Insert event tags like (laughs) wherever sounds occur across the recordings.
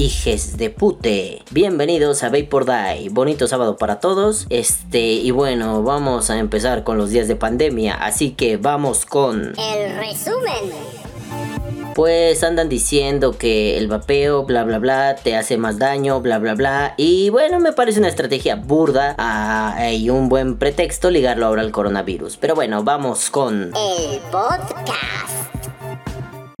hijes de pute. Bienvenidos a Vapor Die. Bonito sábado para todos. Este, y bueno, vamos a empezar con los días de pandemia, así que vamos con El resumen. pues andan diciendo que el vapeo, bla bla bla, te hace más daño, bla bla bla. Y bueno, me parece una estrategia burda ah, y un buen pretexto ligarlo ahora al coronavirus. Pero bueno, vamos con... El podcast.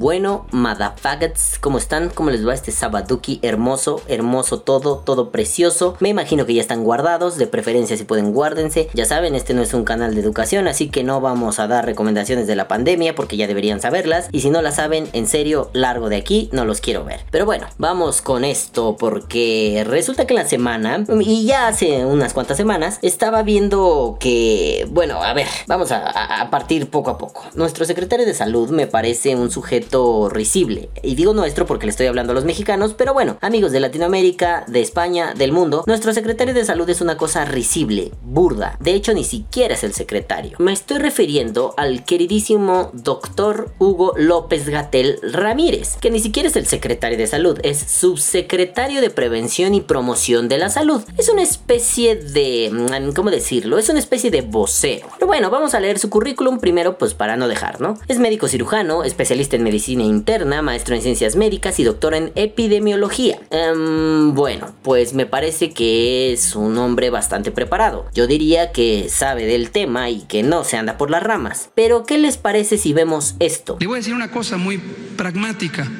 Bueno, motherfuckers, ¿cómo están? ¿Cómo les va este sabaduki hermoso? Hermoso todo, todo precioso. Me imagino que ya están guardados, de preferencia si pueden guárdense. Ya saben, este no es un canal de educación, así que no vamos a dar recomendaciones de la pandemia porque ya deberían saberlas. Y si no las saben, en serio, largo de aquí, no los quiero ver. Pero bueno, vamos con esto porque resulta que en la semana, y ya hace unas cuantas semanas, estaba viendo que, bueno, a ver, vamos a, a- partir poco a poco. Nuestro secretario de salud me parece un sujeto risible. Y digo nuestro porque le estoy hablando a los mexicanos, pero bueno, amigos de Latinoamérica, de España, del mundo, nuestro secretario de salud es una cosa risible, burda. De hecho, ni siquiera es el secretario. Me estoy refiriendo al queridísimo doctor Hugo López Gatel Ramírez, que ni siquiera es el secretario de salud, es subsecretario de Prevención y Promoción de la Salud. Es una especie de... mm, ¿Cómo decirlo? Es una especie de vocero. Pero bueno, vamos a leer su currículum primero, pues para no dejar, ¿no? Es médico cirujano, especialista en medicina interna, maestro en ciencias médicas y doctor en epidemiología. Em, bueno, pues me parece que es un hombre bastante preparado. Yo diría que sabe del tema y que no se anda por las ramas. Pero, ¿qué les parece si vemos esto? Le voy a decir una cosa muy pragmática.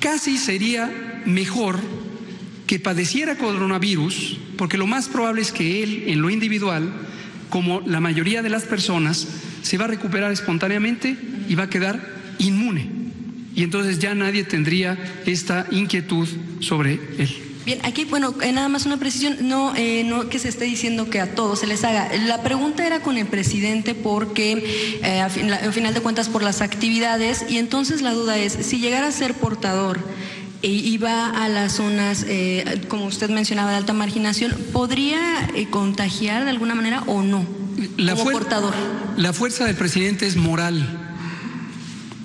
Casi sería mejor que padeciera coronavirus, porque lo más probable es que él, en lo individual, como la mayoría de las personas, se va a recuperar espontáneamente y va a quedar inmune. Y entonces ya nadie tendría esta inquietud sobre él. Bien, aquí, bueno, eh, nada más una precisión, no, eh, no que se esté diciendo que a todos se les haga. La pregunta era con el presidente porque, eh, a, fin- a final de cuentas, por las actividades, y entonces la duda es, si llegara a ser portador e iba a las zonas, eh, como usted mencionaba, de alta marginación, ¿podría eh, contagiar de alguna manera o no? como portador. la fuerza del presidente es moral,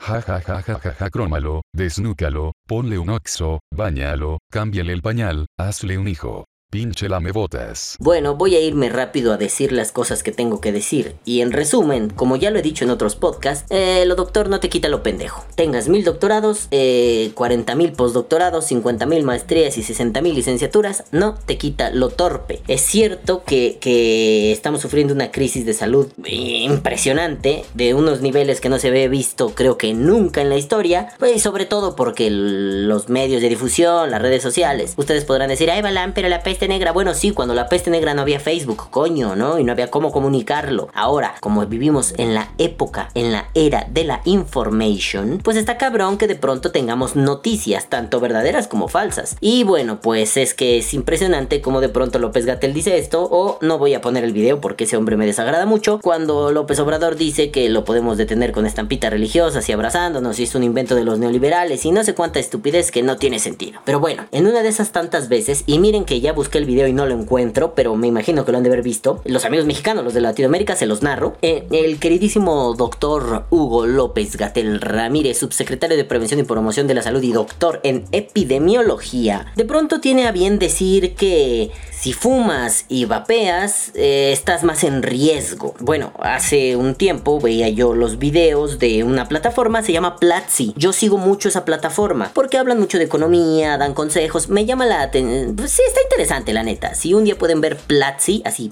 Ja ja ja ja ja ja crómalo, desnúcalo, ponle un oxo, bañalo, cámbiale el pañal, hazle un hijo. Pinche lamebotas. Bueno, voy a irme rápido a decir las cosas que tengo que decir. Y en resumen, como ya lo he dicho en otros podcasts, eh, lo doctor no te quita lo pendejo. Tengas mil doctorados, eh, 40 mil postdoctorados, 50 mil maestrías y 60 mil licenciaturas, no te quita lo torpe. Es cierto que, estamos sufriendo una crisis de salud impresionante, de unos niveles que no se ve visto creo que nunca en la historia, pues, sobre todo porque los medios de difusión, las redes sociales, ustedes podrán decir, ay Balán, pero la peste negra, bueno sí, cuando la peste negra no había Facebook, coño, ¿no? Y no había cómo comunicarlo. Ahora, como vivimos en la época, en la era de la information, pues está cabrón que de pronto tengamos noticias, tanto verdaderas como falsas. Y bueno, pues es que es impresionante como de pronto López Gatel dice esto, o no voy a poner el video porque ese hombre me desagrada mucho, cuando López Obrador dice que lo podemos detener con estampitas religiosas y abrazándonos y es un invento de los neoliberales y no sé cuánta estupidez que no tiene sentido. Pero bueno, en una de esas tantas veces, y miren que ya busqué el video y no lo encuentro, pero me imagino que lo han de haber visto, los amigos mexicanos, los de Latinoamérica, se los narro, eh, el queridísimo doctor Hugo López Gatel Ramírez, subsecretario de Prevención y Promoción de la Salud y doctor en epidemiología, de pronto tiene a bien decir que si fumas y vapeas, eh, estás más en riesgo. Bueno, hace un tiempo veía yo los videos de una plataforma, se llama Platzi. Yo sigo mucho esa plataforma porque hablan mucho de economía, dan consejos, me llama la atención. Pues sí, está interesante, la neta. Si un día pueden ver Platzi, así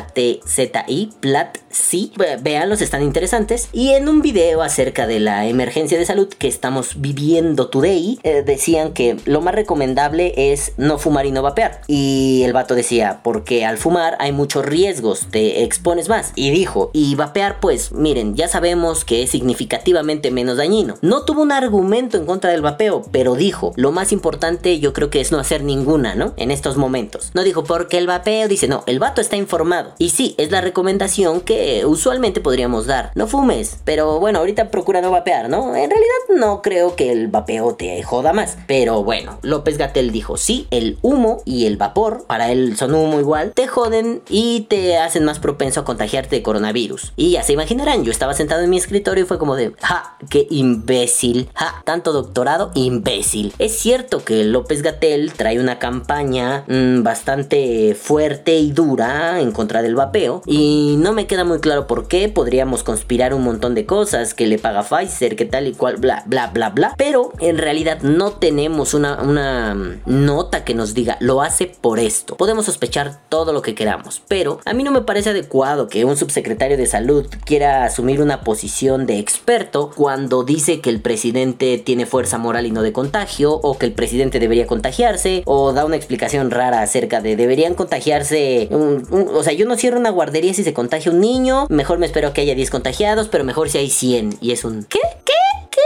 P-L-A-T-Z-I, Platzi, ve- véanlos, están interesantes. Y en un video acerca de la emergencia de salud que estamos viviendo today, eh, decían que lo más recomendable es no fumar y no vapear. Y el vato decía, porque al fumar hay muchos riesgos, te expones más. Y dijo, y vapear, pues miren, ya sabemos que es significativamente menos dañino. No tuvo un argumento en contra del vapeo, pero dijo, lo más importante yo creo que es no hacer ninguna, ¿no? En estos momentos. No dijo porque el vapeo, dice, no, el vato está informado. Y sí, es la recomendación que usualmente podríamos dar. No fumes, pero bueno, ahorita procura no vapear, ¿no? En realidad no creo que el vapeo te joda más. Pero bueno, López Gatel dijo, sí, el humo y el vapor, para él son humo igual, te joden y te hacen más propenso a contagiarte de coronavirus. Y ya se imaginarán, yo estaba sentado en mi escritorio y fue como de, ja, qué imbécil, ja, tanto doctorado, imbécil. Es cierto que López Gatel trae una campaña mmm, bastante fuerte y dura en contra del vapeo y no me queda muy claro por qué, podríamos conspirar un montón de cosas, que le paga Pfizer, que tal y cual, bla, bla, bla, bla, pero en realidad no tenemos una, una nota que nos diga, lo hace por esto. Podemos sospechar todo lo que queramos, pero a mí no me parece adecuado que un subsecretario de salud quiera asumir una posición de experto cuando dice que el presidente tiene fuerza moral y no de contagio, o que el presidente debería contagiarse, o da una explicación rara acerca de deberían contagiarse. o sea, yo no cierro una guardería si se contagia un niño, mejor me espero que haya 10 contagiados, pero mejor si hay 100. Y es un... ¿Qué? ¿Qué? ¿Qué?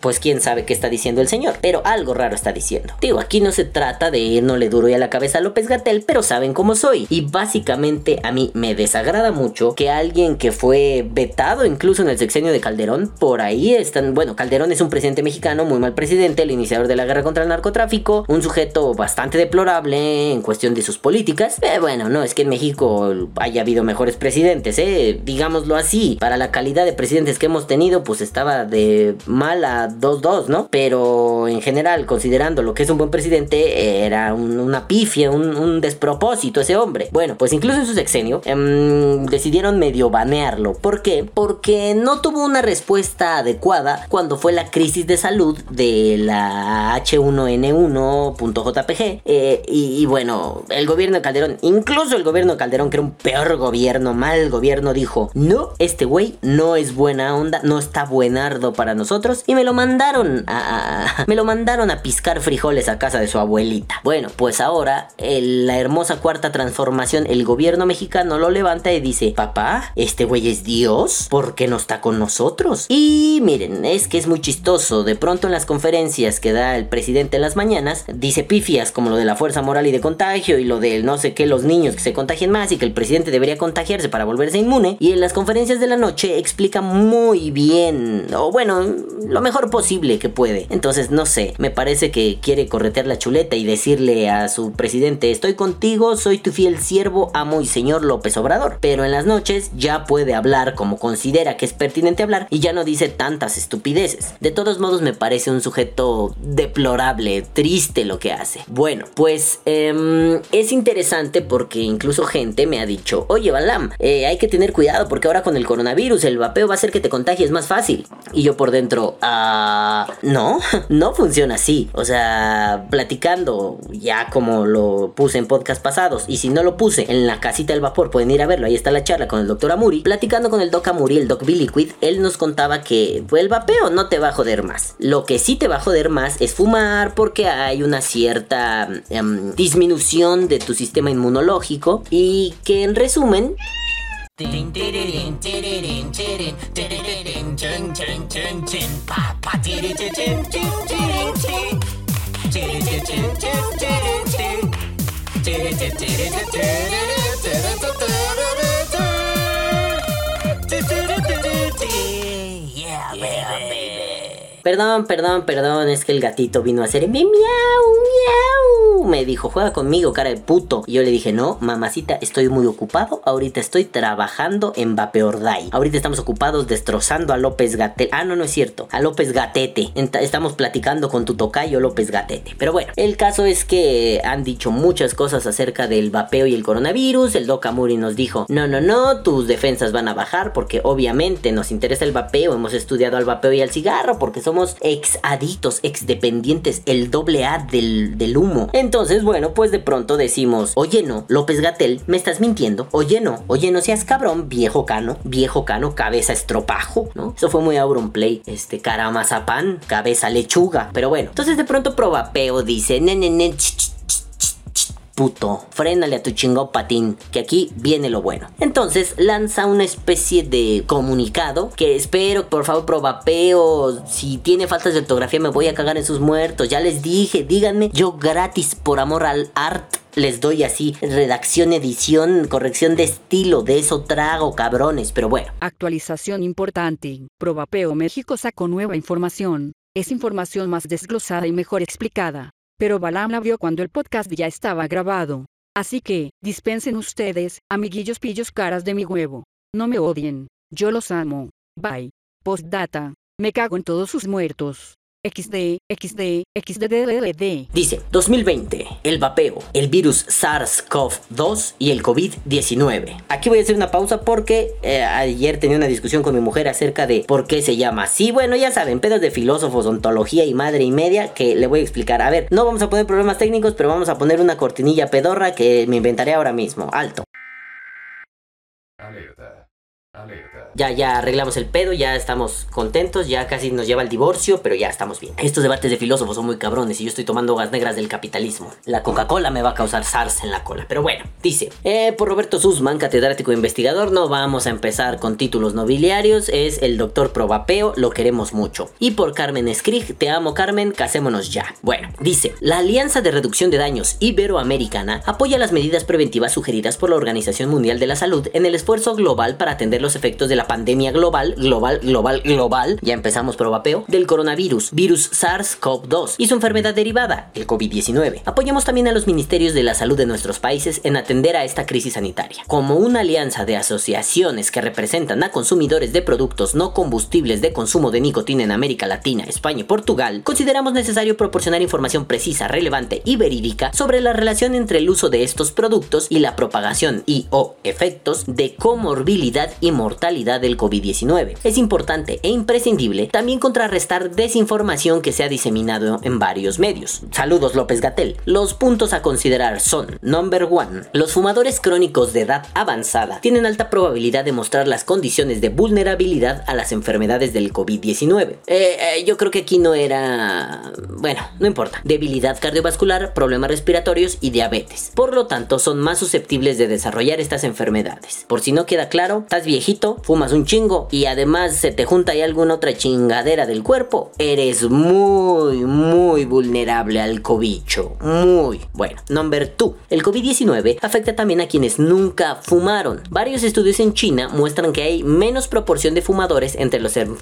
Pues quién sabe qué está diciendo el señor, pero algo raro está diciendo. Digo, aquí no se trata de irnosle duro y a la cabeza a López Gatel, pero saben cómo soy. Y básicamente a mí me desagrada mucho que alguien que fue vetado incluso en el sexenio de Calderón, por ahí están, bueno, Calderón es un presidente mexicano, muy mal presidente, el iniciador de la guerra contra el narcotráfico, un sujeto bastante deplorable en cuestión de sus políticas. Eh, bueno, no es que en México haya habido mejores presidentes, eh, digámoslo así, para la calidad de presidentes que hemos tenido, pues estaba de mala 2-2, ¿no? Pero en general, considerando lo que es un buen presidente, era una pifia, un, despropósito ese hombre. Bueno, pues incluso en su sexenio em, decidieron medio banearlo. ¿Por qué? Porque no tuvo una respuesta adecuada cuando fue la crisis de salud de la H1N1.jpg. Eh, y, y bueno, el gobierno de Calderón, incluso el gobierno de Calderón, que era un peor gobierno, mal gobierno, dijo, no, este güey no es buena onda, no está buenardo para nosotros. Y me lo mandaron a, me lo mandaron a piscar frijoles a casa de su abuelita. Bueno, pues ahora la hermosa cuarta transformación, el gobierno mexicano lo levanta y dice, papá, este güey es Dios, ¿por qué no está con nosotros? Y miren, es que es muy chistoso, de pronto en las conferencias que da el presidente en las mañanas, dice pifias como lo de la fuerza moral y de contagio y lo del no sé qué, los niños que se contagien más y que el presidente debería contagiarse para volverse inmune. Y en las conferencias de la noche explica muy bien, o bueno, lo mejor posible que puede. Entonces, no sé, me parece que quiere corretear la chuleta y decirle a su presidente, estoy contigo, soy tu fiel siervo, amo y señor López Obrador. Pero en las noches ya puede hablar como considera que es pertinente hablar y ya no dice tantas estupideces. De todos modos, me parece un sujeto deplorable, triste lo que hace. Bueno, pues em, es interesante porque incluso gente me ha dicho, oye Balam, eh, hay que tener cuidado porque ahora con el coronavirus el vapeo va a hacer que te contagies más fácil. Y yo por dentro, ah, no, (laughs) no funciona así. O sea, platicando ya como lo puse en podcast pasados y si no lo puse en la casita del vapor pueden ir a verlo, ahí está la charla con el doctor Amuri. Platicando con el doc Amuri, el doc Biliquid, él nos contaba que pues, el vapeo no te va a joder más. Lo que sí te va a joder más es fumar porque hay una cierta em, disminución de tu sistema inmunológico y que en resumen Ding ding ding ding ding ding ding ding ding ding ding ding pa pa ding ding ding ding ding ding ding ding ding ding ding ding ding ding ding ding yeah baby Perdón, perdón, perdón, es que el gatito vino a hacer miau, miau. Me dijo, juega conmigo, cara de puto. Y yo le dije, no, mamacita, estoy muy ocupado. Ahorita estoy trabajando en Vapeorday. Ahorita estamos ocupados destrozando a López Gatete. Ah, no, no es cierto. A López Gatete. Estamos platicando con tu tocayo López Gatete. Pero bueno, el caso es que han dicho muchas cosas acerca del vapeo y el coronavirus. El Doc Amuri nos dijo, no, no, no, tus defensas van a bajar porque obviamente nos interesa el vapeo. Hemos estudiado al vapeo y al cigarro porque son somos ex adictos, ex dependientes, el doble A del, del humo. Entonces, bueno, pues de pronto decimos, oye no, López Gatel, me estás mintiendo. Oye no, oye no seas cabrón, viejo cano, viejo cano, cabeza estropajo, ¿no? Eso fue muy Auronplay, este cara mazapán, cabeza lechuga. Pero bueno, entonces de pronto Probapeo dice, nene, nene, puto, frénale a tu chingo patín, que aquí viene lo bueno. Entonces lanza una especie de comunicado que espero, por favor, probapeo. Si tiene faltas de ortografía, me voy a cagar en sus muertos. Ya les dije, díganme, yo gratis por amor al art les doy así redacción, edición, corrección de estilo, de eso trago, cabrones, pero bueno. Actualización importante. Probapeo México sacó nueva información. Es información más desglosada y mejor explicada. Pero Balam la vio cuando el podcast ya estaba grabado. Así que, dispensen ustedes, amiguillos pillos caras de mi huevo. No me odien. Yo los amo. Bye. Postdata. Me cago en todos sus muertos. XD, XD, XDDDD. Dice, 2020, el vapeo, el virus SARS-CoV-2 y el COVID-19. Aquí voy a hacer una pausa porque eh, ayer tenía una discusión con mi mujer acerca de por qué se llama así. Bueno, ya saben, pedos de filósofos, ontología y madre y media que le voy a explicar. A ver, no vamos a poner problemas técnicos, pero vamos a poner una cortinilla pedorra que me inventaré ahora mismo. Alto. Alerta. Alerta. Ya, ya arreglamos el pedo, ya estamos contentos, ya casi nos lleva el divorcio, pero ya estamos bien. Estos debates de filósofos son muy cabrones y yo estoy tomando gas negras del capitalismo. La Coca-Cola me va a causar SARS en la cola. Pero bueno, dice, eh, por Roberto Sussman, catedrático e investigador, no vamos a empezar con títulos nobiliarios, es el doctor Probapeo, lo queremos mucho. Y por Carmen Skrig, te amo Carmen, casémonos ya. Bueno, dice, la Alianza de Reducción de Daños Iberoamericana apoya las medidas preventivas sugeridas por la Organización Mundial de la Salud en el esfuerzo global para atender los efectos de la pandemia global, global, global, global, ya empezamos por vapeo, del coronavirus, virus SARS-CoV-2 y su enfermedad derivada, el COVID-19. Apoyamos también a los ministerios de la salud de nuestros países en atender a esta crisis sanitaria. Como una alianza de asociaciones que representan a consumidores de productos no combustibles de consumo de nicotina en América Latina, España y Portugal, consideramos necesario proporcionar información precisa, relevante y verídica sobre la relación entre el uso de estos productos y la propagación y o efectos de comorbilidad y mortalidad del COVID-19. Es importante e imprescindible también contrarrestar desinformación que se ha diseminado en varios medios. Saludos López Gatel. Los puntos a considerar son, number one, los fumadores crónicos de edad avanzada tienen alta probabilidad de mostrar las condiciones de vulnerabilidad a las enfermedades del COVID-19. Eh, eh, yo creo que aquí no era... Bueno, no importa. Debilidad cardiovascular, problemas respiratorios y diabetes. Por lo tanto, son más susceptibles de desarrollar estas enfermedades. Por si no queda claro, estás viejito, fumas un chingo y además se te junta ahí alguna otra chingadera del cuerpo, eres muy, muy vulnerable al cobicho. Muy. Bueno, number 2. El COVID-19 afecta también a quienes nunca fumaron. Varios estudios en China muestran que hay menos proporción de fumadores entre los... el-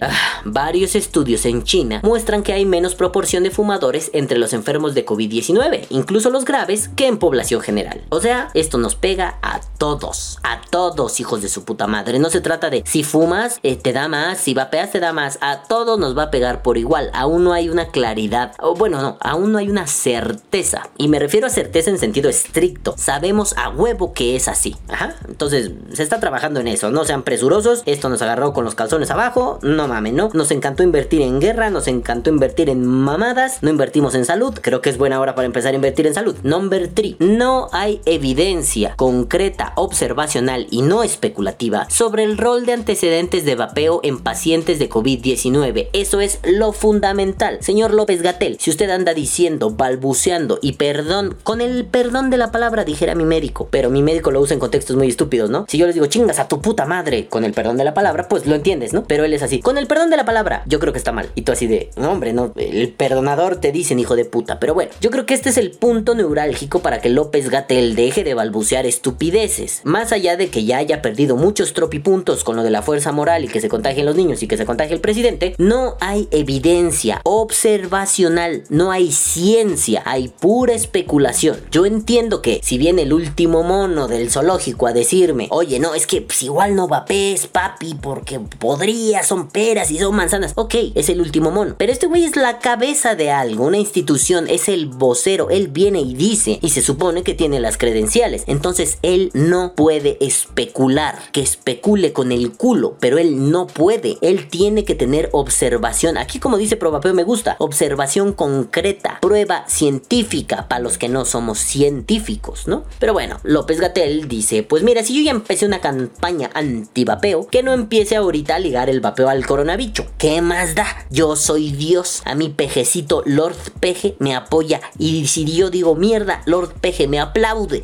Ah, varios estudios en China muestran que hay menos proporción de fumadores entre los enfermos de COVID-19, incluso los graves, que en población general. O sea, esto nos pega a todos, a todos hijos de su puta madre. No se trata de si fumas eh, te da más, si vapeas te da más, a todos nos va a pegar por igual. Aún no hay una claridad, o bueno, no, aún no hay una certeza. Y me refiero a certeza en sentido estricto. Sabemos a huevo que es así. Ajá. Entonces, se está trabajando en eso. No sean presurosos. Esto nos agarró con los calzones abajo. No mames, ¿no? Nos encantó invertir en guerra, nos encantó invertir en mamadas. No invertimos en salud. Creo que es buena hora para empezar a invertir en salud. Number 3. No hay evidencia concreta, observacional y no especulativa sobre el rol de antecedentes de vapeo en pacientes de COVID-19. Eso es lo fundamental. Señor López Gatel, si usted anda diciendo, balbuceando y perdón, con el perdón de la palabra dijera mi médico, pero mi médico lo usa en contextos muy estúpidos, ¿no? Si yo les digo chingas a tu puta madre con el perdón de la palabra, pues lo entiendes, ¿no? Pero él es así, con el perdón de la palabra, yo creo que está mal. Y tú así de, no hombre, no, el perdonador te dicen hijo de puta. Pero bueno, yo creo que este es el punto neurálgico para que López Gatel deje de balbucear estupideces. Más allá de que ya haya perdido muchos tropipuntos con lo de la fuerza moral y que se contagien los niños y que se contagie el presidente, no hay evidencia observacional, no hay ciencia, hay pura especulación. Yo entiendo que si viene el último mono del zoológico a decirme, oye, no, es que pues, igual no vapes, papi, porque podría, son peras y son manzanas. Ok, es el último mono. Pero este güey es la cabeza de algo, una institución, es el vocero, él viene y dice, y se supone que tiene las credenciales. Entonces él no puede especular, que especule con el culo, pero él no puede. Él tiene que tener observación. Aquí como dice Probapeo me gusta, observación concreta, prueba científica para los que no somos científicos, ¿no? Pero bueno, López Gatel dice, pues mira, si yo ya empecé una campaña anti-vapeo, que no empiece ahorita a ligar el vapeo al coronavirus. ¿Qué más da? Yo soy Dios. A mi pejecito Lord Peje me apoya. Y si yo digo mierda, Lord Peje me aplaude. fraude.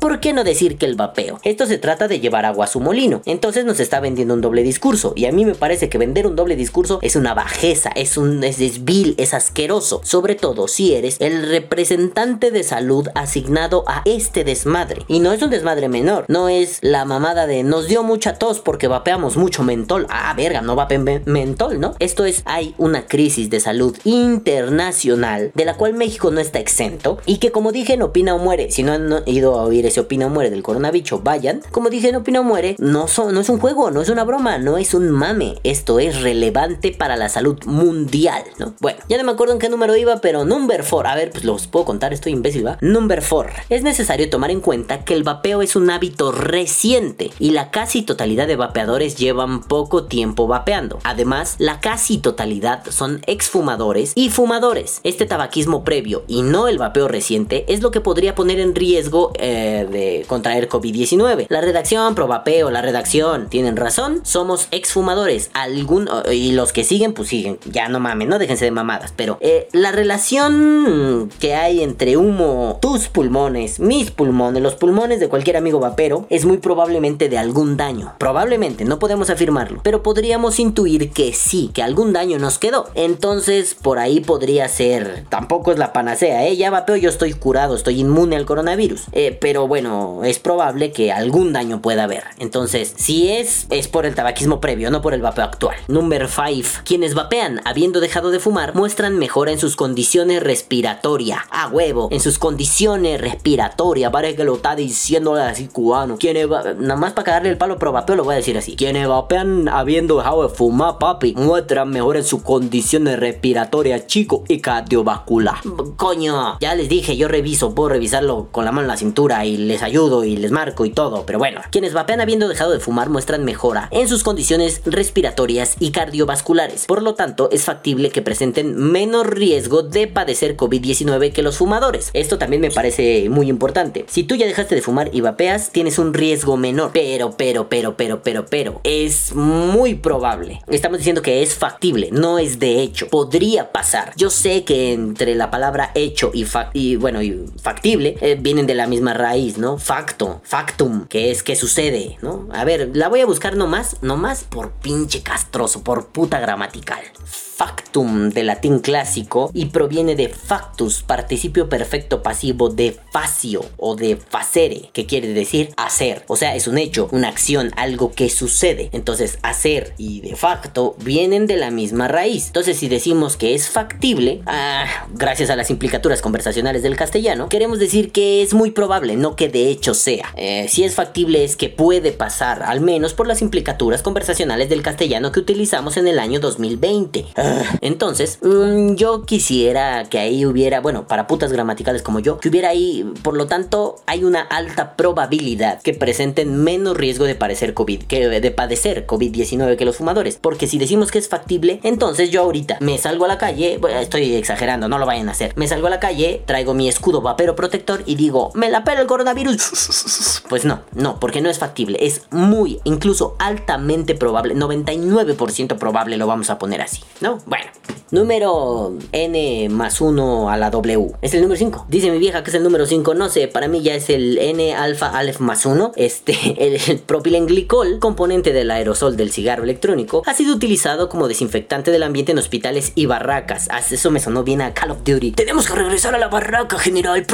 ¿Por qué no decir que el vapeo? Esto se trata de llevar agua a su molino. Entonces nos está vendiendo un doble discurso. Y a mí me parece que vender un doble discurso es una bajeza, es un es, es asqueroso. Sobre todo si eres el representante de salud asignado a este desmadre. Y no es un desmadre menor, no es la mamada de nos dio mucha tos porque vapeamos mucho mentol. Ah, verga, no vapen mentol, ¿no? Esto es, hay una crisis de salud internacional de la cual México no está exento y que como dije en Opina o Muere, si no han ido a oír ese Opina o Muere del coronavirus, vayan. Como dije en Opina o Muere, no, son, no es un juego, no es una broma, no es un mame. Esto es relevante para la salud mundial, ¿no? Bueno, ya no me acuerdo en qué número iba, pero number 4. A ver, pues los puedo contar, estoy imbécil, ¿va? Number 4. Es necesario tomar en cuenta que el vapeo es un hábito reciente y la casi totalidad de vapeadores llevan poco tiempo vapeando. Además, la casi totalidad son exfumadores y fumadores. Este tabaquismo previo y no el vapeo reciente es lo que podría poner en riesgo eh, de contraer COVID-19. La redacción, pro vapeo, la redacción, tienen razón, somos exfumadores. Y los que siguen, pues siguen. Ya no mames, no déjense de mamadas. Pero eh, la relación que hay entre humo, tus pulmones, mis pulmones, los pulmones de cualquier amigo vapero, es muy probablemente de algún daño. Probablemente, no podemos afirmarlo. Pero podríamos intuir que sí, que algún daño nos quedó. Entonces, por ahí podría ser. Tampoco es la panacea, ¿eh? Ya vapeo, yo estoy curado, estoy inmune al coronavirus. Eh, pero bueno, es probable que algún daño pueda haber. Entonces, si es, es por el tabaquismo previo, no por el vapeo actual. Número 5. Quienes vapean habiendo dejado de fumar muestran mejora en sus condiciones respiratorias. A huevo, en sus condiciones respiratorias. Parece que lo está diciendo así cubano. Quienes nada más para cagarle el palo pro vapeo lo voy a decir así. Quienes vapean habiendo dejado de fumar, papi, muestran mejora en sus condiciones respiratorias, chico, y cardiovascular. Coño, ya les dije, yo reviso, puedo revisarlo con la mano en la cintura y les ayudo y les marco y todo. Pero bueno, quienes vapean habiendo dejado de fumar muestran mejora en sus condiciones respiratorias y cardiovasculares. Por lo tanto, es factible que presenten menos riesgo de padecer COVID-19 que los fumadores. Esto también me parece muy importante. Si tú ya dejaste de fumar y vapeas, tienes un riesgo menor. Pero, pero, pero, pero, pero, pero, es muy probable. Estamos diciendo que es factible, no es de hecho. Podría pasar. Yo sé que entre la palabra hecho y, y bueno, y factible eh, vienen de la misma raíz, ¿no? Facto, factum, que es que sucede, ¿no? A ver, la voy a buscar nomás, nomás por pinche castroso, por puta gramatical factum de latín clásico y proviene de factus, participio perfecto pasivo de facio o de facere, que quiere decir hacer. O sea, es un hecho, una acción, algo que sucede. Entonces, hacer y de facto vienen de la misma raíz. Entonces, si decimos que es factible, ah, gracias a las implicaturas conversacionales del castellano, queremos decir que es muy probable, no que de hecho sea. Eh, si es factible es que puede pasar, al menos por las implicaturas conversacionales del castellano que utilizamos en el año 2020. Entonces, mm, yo quisiera que ahí hubiera, bueno, para putas gramaticales como yo, que hubiera ahí, por lo tanto, hay una alta probabilidad que presenten menos riesgo de padecer COVID, que de padecer COVID-19 que los fumadores. Porque si decimos que es factible, entonces yo ahorita me salgo a la calle, estoy exagerando, no lo vayan a hacer. Me salgo a la calle, traigo mi escudo vapero protector y digo, me la pela el coronavirus. Pues no, no, porque no es factible, es muy, incluso altamente probable, 99% probable lo vamos a poner así, ¿no? Bueno, número N más 1 a la W. Es el número 5. Dice mi vieja que es el número 5. No sé, para mí ya es el N alfa alef más 1. Este, (laughs) el, propilenglicol, componente del aerosol del cigarro electrónico, ha sido utilizado como desinfectante del ambiente en hospitales y barracas. Ah, eso me sonó bien a Call of Duty. Tenemos que regresar a la barraca, general.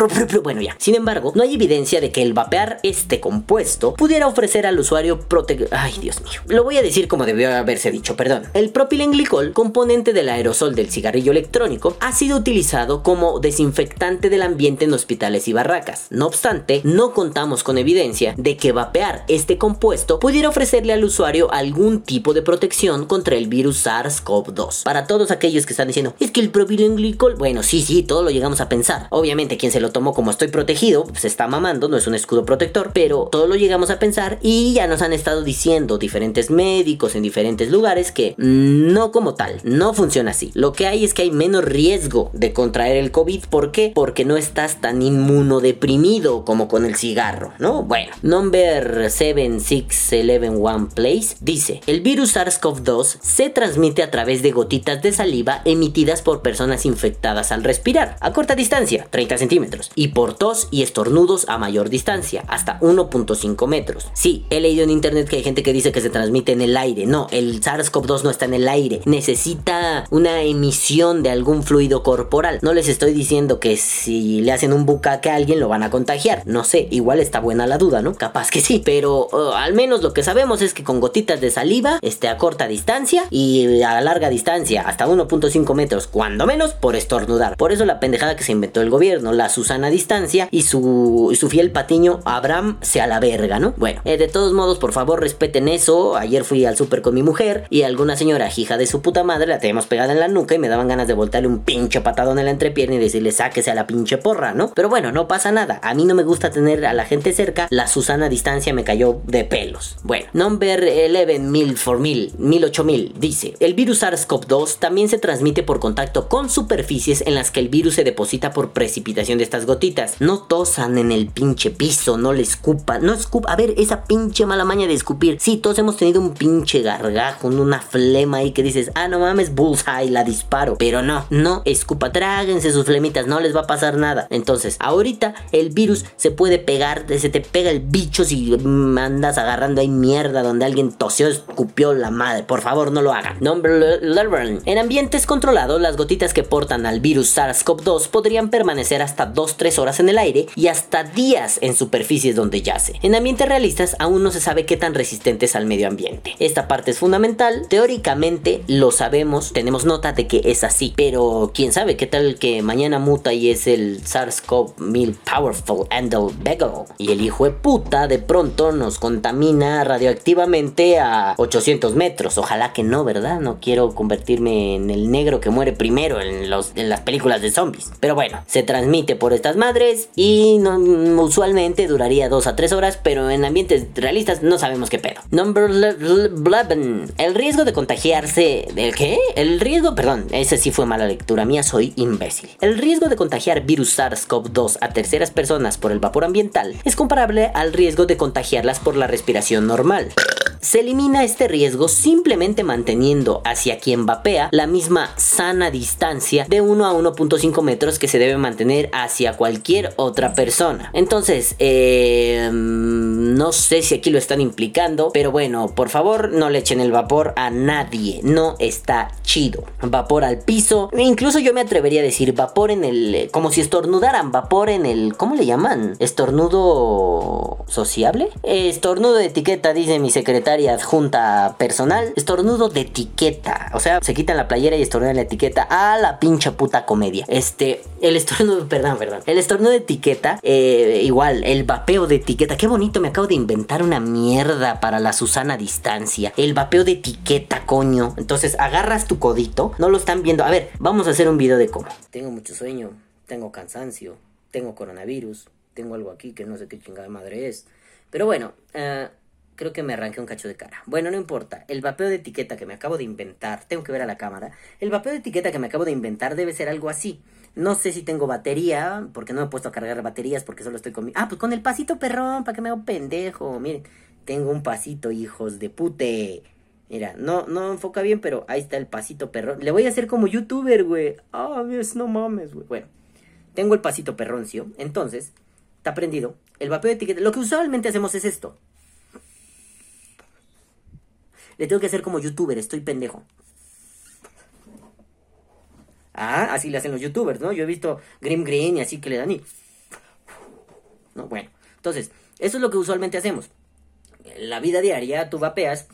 Bueno, ya. Sin embargo, no hay evidencia de que el vapear este compuesto pudiera ofrecer al usuario prote... Ay, Dios mío. Lo voy a decir como debió haberse dicho, perdón. El propilenglicol, componente del aerosol del cigarrillo electrónico ha sido utilizado como desinfectante del ambiente en hospitales y barracas. No obstante, no contamos con evidencia de que vapear este compuesto pudiera ofrecerle al usuario algún tipo de protección contra el virus SARS-CoV-2. Para todos aquellos que están diciendo, es que el propilenglicol, bueno, sí, sí, todo lo llegamos a pensar. Obviamente quien se lo tomó como estoy protegido, se está mamando, no es un escudo protector, pero todo lo llegamos a pensar y ya nos han estado diciendo diferentes médicos en diferentes lugares que no como tal, no funciona así. Lo que hay es que hay menos riesgo de contraer el COVID. ¿Por qué? Porque no estás tan inmunodeprimido como con el cigarro, ¿no? Bueno, number 76111 place dice, el virus SARS-CoV-2 se transmite a través de gotitas de saliva emitidas por personas infectadas al respirar, a corta distancia, 30 centímetros, y por tos y estornudos a mayor distancia, hasta 1.5 metros. Sí, he leído en internet que hay gente que dice que se transmite en el aire. No, el SARS-CoV-2 no está en el aire. Necesita una emisión de algún fluido corporal. No les estoy diciendo que si le hacen un bucaque a alguien lo van a contagiar. No sé, igual está buena la duda, ¿no? Capaz que sí. Pero uh, al menos lo que sabemos es que con gotitas de saliva, este, a corta distancia y a larga distancia, hasta 1.5 metros, cuando menos, por estornudar. Por eso la pendejada que se inventó el gobierno, la Susana distancia y su, su fiel patiño Abraham se a la verga, ¿no? Bueno, eh, de todos modos, por favor, respeten eso. Ayer fui al súper con mi mujer y alguna señora hija de su puta madre la tenemos pegada en la nuca y me daban ganas de voltarle un pinche patadón en la entrepierna y decirle sáquese a la pinche porra, ¿no? Pero bueno, no pasa nada. A mí no me gusta tener a la gente cerca. La Susana distancia me cayó de pelos. Bueno, number 11 mil for mil, mil ocho mil, dice, el virus SARS-CoV-2 también se transmite por contacto con superficies en las que el virus se deposita por precipitación de estas gotitas. No tosan en el pinche piso, no le escupan, no escupa, a ver, esa pinche mala maña de escupir. Sí, todos hemos tenido un pinche gargajo, una flema ahí que dices, ah, no mames, bullseye, la disparo. Pero no, no, escupa, tráguense sus flemitas, no les va a pasar nada. Entonces, ahorita el virus se puede pegar, se te pega el bicho si andas agarrando ahí mierda donde alguien tosió, escupió la madre. Por favor, no lo hagan. Number 11. En ambientes controlados, las gotitas que portan al virus SARS-CoV-2 podrían permanecer hasta 2-3 horas en el aire y hasta días en superficies donde yace. En ambientes realistas aún no se sabe qué tan resistentes al medio ambiente. Esta parte es fundamental. Teóricamente lo sabemos, tenemos de que es así. Pero quién sabe qué tal que mañana muta y es el SARS-CoV-1000 Powerful Endel Bagel. Y el hijo de puta de pronto nos contamina radioactivamente a 800 metros. Ojalá que no, ¿verdad? No quiero convertirme en el negro que muere primero en, los, en las películas de zombies. Pero bueno, se transmite por estas madres y usualmente duraría 2 a 3 horas, pero en ambientes realistas no sabemos qué pedo. Number 11. El riesgo de contagiarse... ¿El qué? El riesgo... Perdón, ese sí fue mala lectura mía, soy imbécil. El riesgo de contagiar virus SARS-CoV-2 a terceras personas por el vapor ambiental es comparable al riesgo de contagiarlas por la respiración normal. Se elimina este riesgo simplemente manteniendo hacia quien vapea la misma sana distancia de 1 a 1.5 metros que se debe mantener hacia cualquier otra persona. Entonces, eh, no sé si aquí lo están implicando, pero bueno, por favor no le echen el vapor a nadie, no está chido. Vapor al piso, incluso yo me atrevería a decir vapor en el, como si estornudaran, vapor en el, ¿cómo le llaman? Estornudo sociable. Estornudo de etiqueta, dice mi secretaria adjunta personal, estornudo de etiqueta. O sea, se quitan la playera y estornudan la etiqueta a la pincha puta comedia. Este, el estornudo, (laughs) perdón, perdón. El estornudo de etiqueta, eh, igual, el vapeo de etiqueta. Qué bonito, me acabo de inventar una mierda para la Susana distancia. El vapeo de etiqueta, coño. Entonces, agarras tu codito. No lo están viendo. A ver, vamos a hacer un video de cómo. Tengo mucho sueño, tengo cansancio, tengo coronavirus, tengo algo aquí que no sé qué chingada madre es. Pero bueno, uh, creo que me arranqué un cacho de cara. Bueno, no importa. El vapeo de etiqueta que me acabo de inventar, tengo que ver a la cámara. El vapeo de etiqueta que me acabo de inventar debe ser algo así. No sé si tengo batería, porque no me he puesto a cargar baterías, porque solo estoy con mi... Ah, pues con el pasito perrón, para que me haga pendejo. Miren, tengo un pasito, hijos de pute. Mira, no, no enfoca bien, pero ahí está el pasito perrón. Le voy a hacer como youtuber, güey. Ah, no mames, güey. Bueno, tengo el pasito perroncio. Entonces, está prendido. El vapeo de etiqueta. Lo que usualmente hacemos es esto. Le tengo que hacer como youtuber, estoy pendejo. Ah, así le hacen los youtubers, ¿no? Yo he visto Grim Green y así que le dan y... No, bueno. Entonces, eso es lo que usualmente hacemos. En la vida diaria tú vapeas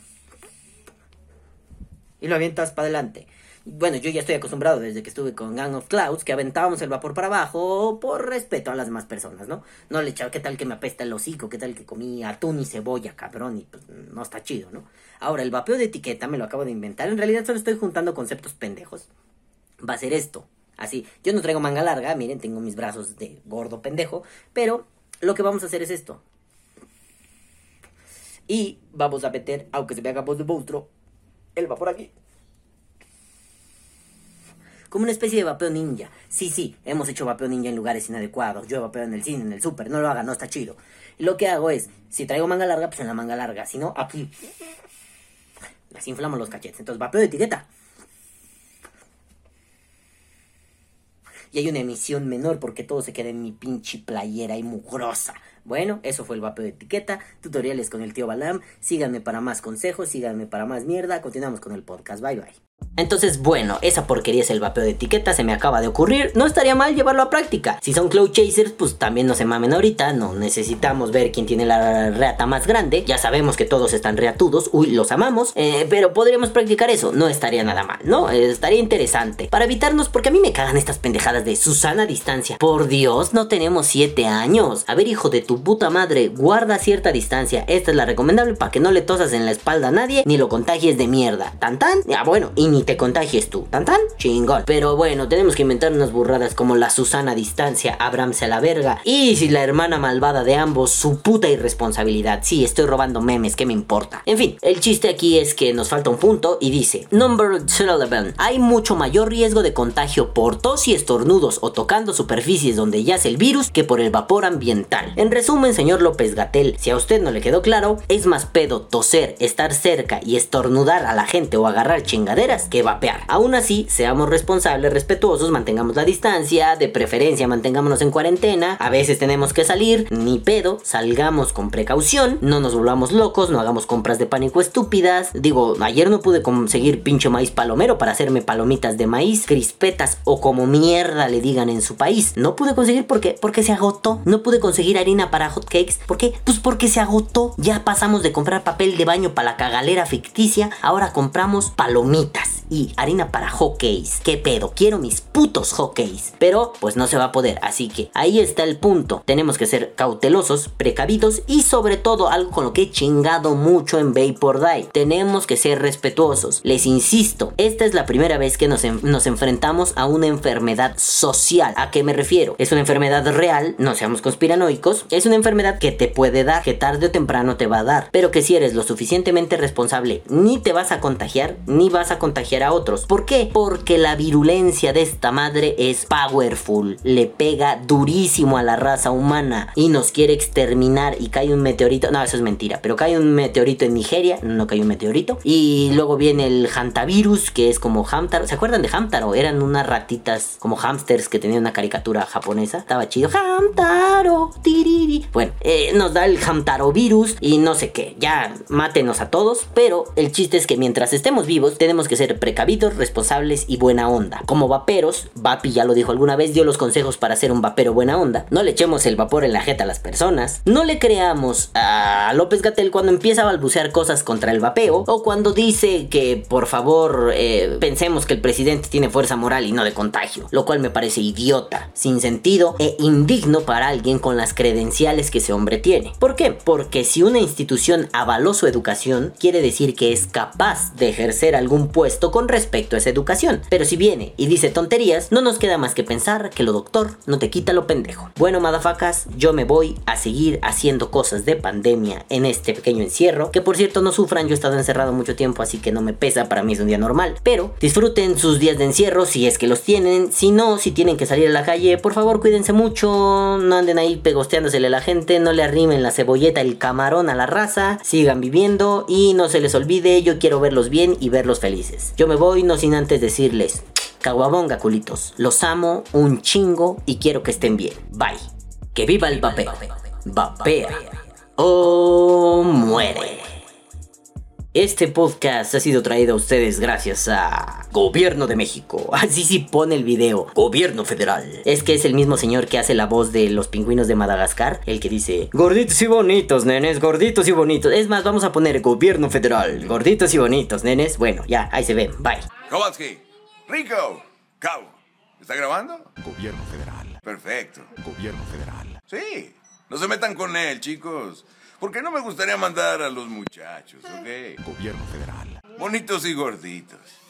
y lo avientas para adelante. Bueno, yo ya estoy acostumbrado desde que estuve con Gang of Clouds, que aventábamos el vapor para abajo por respeto a las demás personas, ¿no? No le echaba, ¿qué tal que me apesta el hocico? ¿Qué tal que comí atún y cebolla, cabrón? Y pues no está chido, ¿no? Ahora, el vapeo de etiqueta me lo acabo de inventar. En realidad solo estoy juntando conceptos pendejos. Va a ser esto. Así, yo no traigo manga larga, miren, tengo mis brazos de gordo pendejo, pero lo que vamos a hacer es esto. Y vamos a meter, aunque se me haga voz de monstruo, el vapor aquí como una especie de vapeo ninja. Sí, sí, hemos hecho vapeo ninja en lugares inadecuados. Yo he vapeado en el cine, en el súper, no lo hagan, no está chido. lo que hago es, si traigo manga larga, pues en la manga larga, si no, aquí. Así inflamos los cachetes. Entonces, vapeo de etiqueta. y hay una emisión menor porque todo se queda en mi pinche playera y mugrosa. Bueno, eso fue el vapeo de etiqueta, tutoriales con el tío Balam. Síganme para más consejos, síganme para más mierda. Continuamos con el podcast. Bye bye. Entonces, bueno, esa porquería es el vapeo de etiqueta, se me acaba de ocurrir. No estaría mal llevarlo a práctica. Si son cloud chasers, pues también no se mamen ahorita. No necesitamos ver quién tiene la reata más grande. Ya sabemos que todos están reatudos. Uy, los amamos. Eh, pero podríamos practicar eso. No estaría nada mal, ¿no? Eh, estaría interesante. Para evitarnos, porque a mí me cagan estas pendejadas de Susana a distancia. Por Dios, no tenemos 7 años. A ver, hijo de tu puta madre, guarda cierta distancia. Esta es la recomendable para que no le tosas en la espalda a nadie ni lo contagies de mierda. ¿Tan tan? Ya, bueno, y ni te contagies tú. ¿Tan tan? Chingón. Pero bueno, tenemos que inventar unas burradas como la Susana distancia, Abrams a la verga. Y si la hermana malvada de ambos, su puta irresponsabilidad. Sí, estoy robando memes, ¿qué me importa? En fin, el chiste aquí es que nos falta un punto y dice: Number 11. Hay mucho mayor riesgo de contagio por tos y estornudos o tocando superficies donde yace el virus que por el vapor ambiental. En resumen, señor López Gatel, si a usted no le quedó claro, es más pedo toser, estar cerca y estornudar a la gente o agarrar chingaderas que vapear. Aún así, seamos responsables, respetuosos, mantengamos la distancia, de preferencia mantengámonos en cuarentena, a veces tenemos que salir, ni pedo, salgamos con precaución, no nos volvamos locos, no hagamos compras de pánico estúpidas. Digo, ayer no pude conseguir pincho maíz palomero para hacerme palomitas de maíz, crispetas o como mierda le digan en su país. No pude conseguir porque porque se agotó. No pude conseguir harina para hot cakes. ¿Por qué? Pues porque se agotó. Ya pasamos de comprar papel de baño para la cagalera ficticia, ahora compramos palomitas y harina para hockeys. ¿Qué pedo? Quiero mis putos hockeys. Pero pues no se va a poder. Así que ahí está el punto. Tenemos que ser cautelosos, precavidos y sobre todo algo con lo que he chingado mucho en Vapor Die. Tenemos que ser respetuosos. Les insisto, esta es la primera vez que nos, nos enfrentamos a una enfermedad social. ¿A qué me refiero? Es una enfermedad real, no seamos conspiranoicos. Es una enfermedad que te puede dar, que tarde o temprano te va a dar. Pero que si eres lo suficientemente responsable, ni te vas a contagiar, ni vas a contagiar a otros. ¿Por qué? Porque la virulencia de esta madre es powerful. Le pega durísimo a la raza humana y nos quiere exterminar y cae un meteorito. No, eso es mentira. Pero cae un meteorito en Nigeria. No cae un meteorito. Y luego viene el hantavirus, que es como Hamtaro. ¿Se acuerdan de Hamtaro? Eran unas ratitas como hamsters que tenían una caricatura japonesa. Estaba chido. Hamtaro. Bueno, eh, nos da el Hamtaro virus y no sé qué. Ya mátenos a todos. Pero el chiste es que mientras estemos vivos, tenemos que ser precavidos, responsables y buena onda. Como vaperos, Vapi ya lo dijo alguna vez, dio los consejos para ser un vapero buena onda. No le echemos el vapor en la jeta a las personas. No le creamos a López Gatel cuando empieza a balbucear cosas contra el vapeo. O cuando dice que por favor eh, pensemos que el presidente tiene fuerza moral y no de contagio. Lo cual me parece idiota, sin sentido e indigno para alguien con las credenciales que ese hombre tiene. ¿Por qué? Porque si una institución avaló su educación, quiere decir que es capaz de ejercer algún puesto con respecto a esa educación. Pero si viene y dice tonterías, no nos queda más que pensar que lo doctor no te quita lo pendejo. Bueno, madafacas, yo me voy a seguir haciendo cosas de pandemia en este pequeño encierro. Que por cierto, no sufran, yo he estado encerrado mucho tiempo, así que no me pesa, para mí es un día normal. Pero disfruten sus días de encierro si es que los tienen. Si no, si tienen que salir a la calle, por favor cuídense mucho. No anden ahí a la gente, no le arrimen la cebolleta, el camarón a la raza. Sigan viviendo y no se les olvide, yo quiero verlos bien y verlos felices. Yo me voy, no sin antes decirles. Caguabonga, culitos. Los amo un chingo y quiero que estén bien. Bye. Que viva el vapeo. Vapea. O muere. Este podcast ha sido traído a ustedes gracias a Gobierno de México. (laughs) Así sí pone el video. Gobierno federal. Es que es el mismo señor que hace la voz de los pingüinos de Madagascar. El que dice Gorditos y bonitos, nenes. Gorditos y bonitos. Es más, vamos a poner Gobierno federal. Gorditos y bonitos, nenes. Bueno, ya, ahí se ven. Bye. Kowalski, Rico, Cabo. ¿Está grabando? Gobierno federal. Perfecto. Gobierno federal. Sí. No se metan con él, chicos. Porque no me gustaría mandar a los muchachos, eh. ¿ok? Gobierno federal. Bonitos y gorditos.